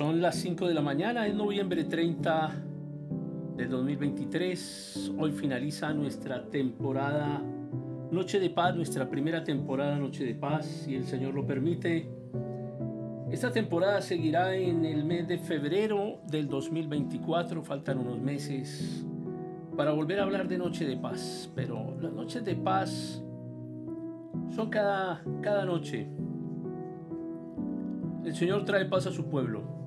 Son las 5 de la mañana, es noviembre 30 del 2023. Hoy finaliza nuestra temporada Noche de Paz, nuestra primera temporada Noche de Paz, si el Señor lo permite. Esta temporada seguirá en el mes de febrero del 2024, faltan unos meses para volver a hablar de Noche de Paz, pero las noches de paz son cada, cada noche. El Señor trae paz a su pueblo.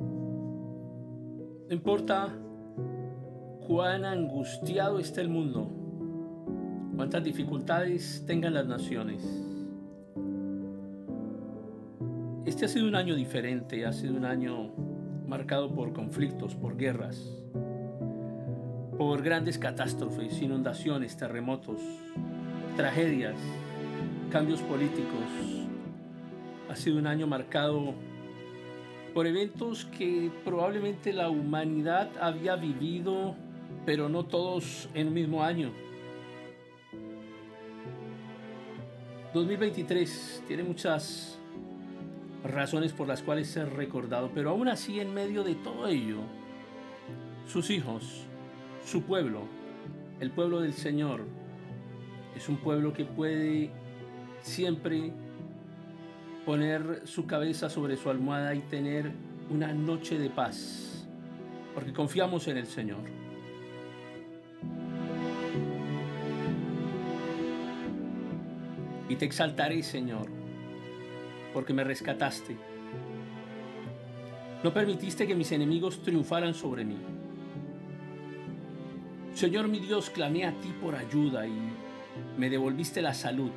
No importa cuán angustiado esté el mundo, cuántas dificultades tengan las naciones. Este ha sido un año diferente, ha sido un año marcado por conflictos, por guerras, por grandes catástrofes, inundaciones, terremotos, tragedias, cambios políticos. Ha sido un año marcado por eventos que probablemente la humanidad había vivido, pero no todos en un mismo año. 2023 tiene muchas razones por las cuales ser recordado, pero aún así en medio de todo ello, sus hijos, su pueblo, el pueblo del Señor, es un pueblo que puede siempre poner su cabeza sobre su almohada y tener una noche de paz, porque confiamos en el Señor. Y te exaltaré, Señor, porque me rescataste. No permitiste que mis enemigos triunfaran sobre mí. Señor mi Dios, clamé a ti por ayuda y me devolviste la salud.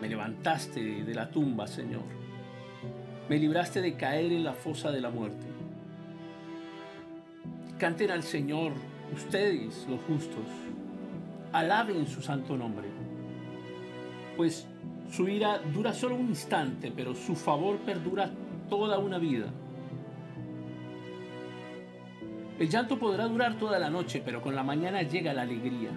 Me levantaste de la tumba, Señor. Me libraste de caer en la fosa de la muerte. Canten al Señor, ustedes los justos. Alaben su santo nombre. Pues su ira dura solo un instante, pero su favor perdura toda una vida. El llanto podrá durar toda la noche, pero con la mañana llega la alegría.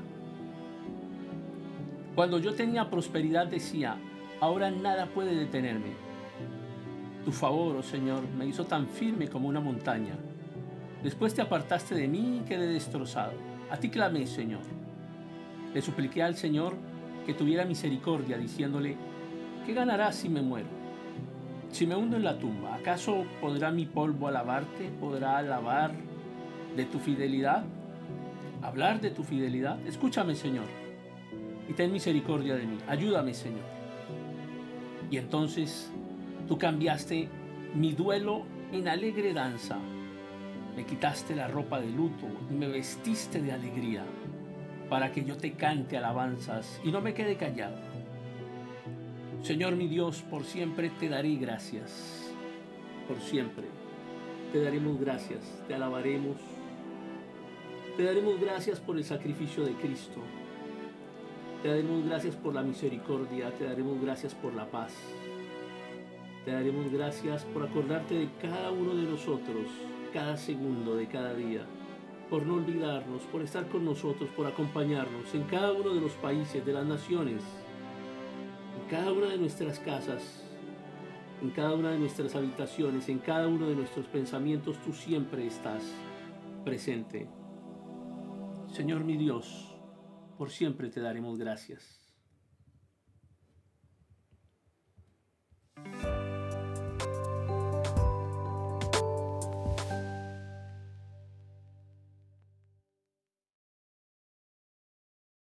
Cuando yo tenía prosperidad decía, ahora nada puede detenerme. Tu favor, oh Señor, me hizo tan firme como una montaña. Después te apartaste de mí y quedé destrozado. A ti clamé, Señor. Le supliqué al Señor que tuviera misericordia, diciéndole, ¿qué ganarás si me muero? Si me hundo en la tumba, ¿acaso podrá mi polvo alabarte? ¿Podrá alabar de tu fidelidad? ¿Hablar de tu fidelidad? Escúchame, Señor y ten misericordia de mí. Ayúdame, Señor. Y entonces tú cambiaste mi duelo en alegre danza. Me quitaste la ropa de luto y me vestiste de alegría para que yo te cante alabanzas y no me quede callado. Señor mi Dios, por siempre te daré gracias. Por siempre te daremos gracias, te alabaremos. Te daremos gracias por el sacrificio de Cristo te daremos gracias por la misericordia, te daremos gracias por la paz. Te daremos gracias por acordarte de cada uno de nosotros, cada segundo de cada día, por no olvidarnos, por estar con nosotros, por acompañarnos en cada uno de los países, de las naciones, en cada una de nuestras casas, en cada una de nuestras habitaciones, en cada uno de nuestros pensamientos, tú siempre estás presente. Señor mi Dios, por siempre te daremos gracias.